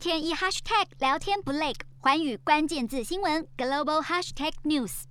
天一 hashtag 聊天不累，寰宇关键字新闻 global hashtag news。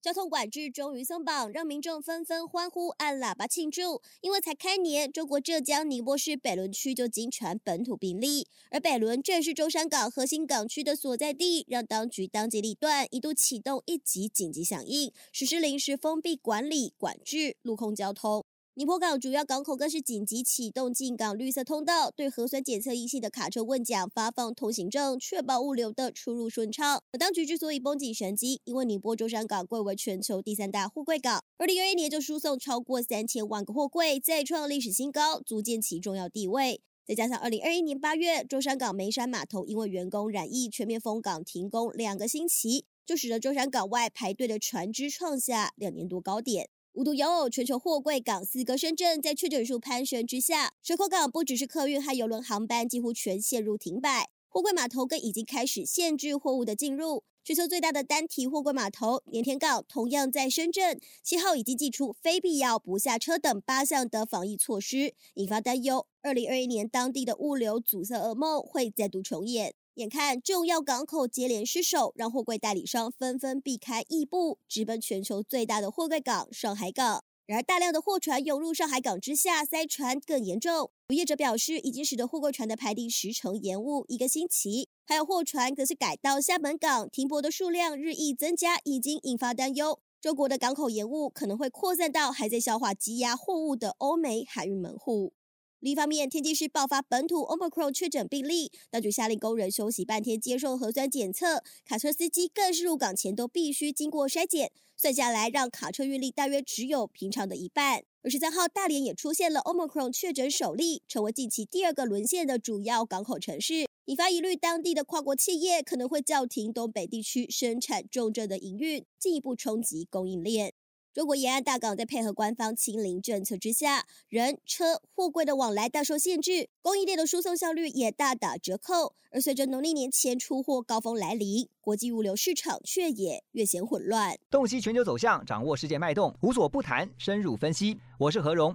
交通管制终于松绑，让民众纷纷欢呼、按喇叭庆祝。因为才开年，中国浙江宁波市北仑区就惊传本土病例，而北仑正是舟山港核心港区的所在地，让当局当机立断，一度启动一级紧急响应，实施临时封闭管理管制陆空交通。宁波港主要港口更是紧急启动进港绿色通道，对核酸检测阴性的卡车问奖发放通行证，确保物流的出入顺畅。而当局之所以绷紧神经，因为宁波舟山港贵为全球第三大货柜港，二零二一年就输送超过三千万个货柜，再创历史新高，足见其重要地位。再加上二零二一年八月，舟山港梅山码头因为员工染疫，全面封港停工两个星期，就使得舟山港外排队的船只创下两年多高点。无独有偶，全球货柜港四个深圳在确诊数攀升之下，水口港不只是客运和邮轮航班几乎全陷入停摆，货柜码头更已经开始限制货物的进入。全球最大的单体货柜码头盐田港同样在深圳，七号已经祭出非必要不下车等八项的防疫措施，引发担忧。二零二一年当地的物流阻塞噩梦会再度重演。眼看重要港口接连失守，让货柜代理商纷纷避开异步，直奔全球最大的货柜港上海港。然而，大量的货船涌入上海港之下，塞船更严重。有业者表示，已经使得货柜船的排定时程延误一个星期。还有货船则是改到厦门港停泊的数量日益增加，已经引发担忧。中国的港口延误可能会扩散到还在消化积压货物的欧美海运门户。另一方面，天津市爆发本土 Omicron 确诊病例，当局下令工人休息半天接受核酸检测，卡车司机更是入港前都必须经过筛检，算下来让卡车运力大约只有平常的一半。而十三号，大连也出现了 Omicron 确诊首例，成为近期第二个沦陷的主要港口城市，引发疑虑，当地的跨国企业可能会叫停东北地区生产重镇的营运，进一步冲击供应链。中国沿岸大港在配合官方清零政策之下，人车货柜的往来大受限制，供应链的输送效率也大打折扣。而随着农历年前出货高峰来临，国际物流市场却也越显混乱。洞悉全球走向，掌握世界脉动，无所不谈，深入分析。我是何荣。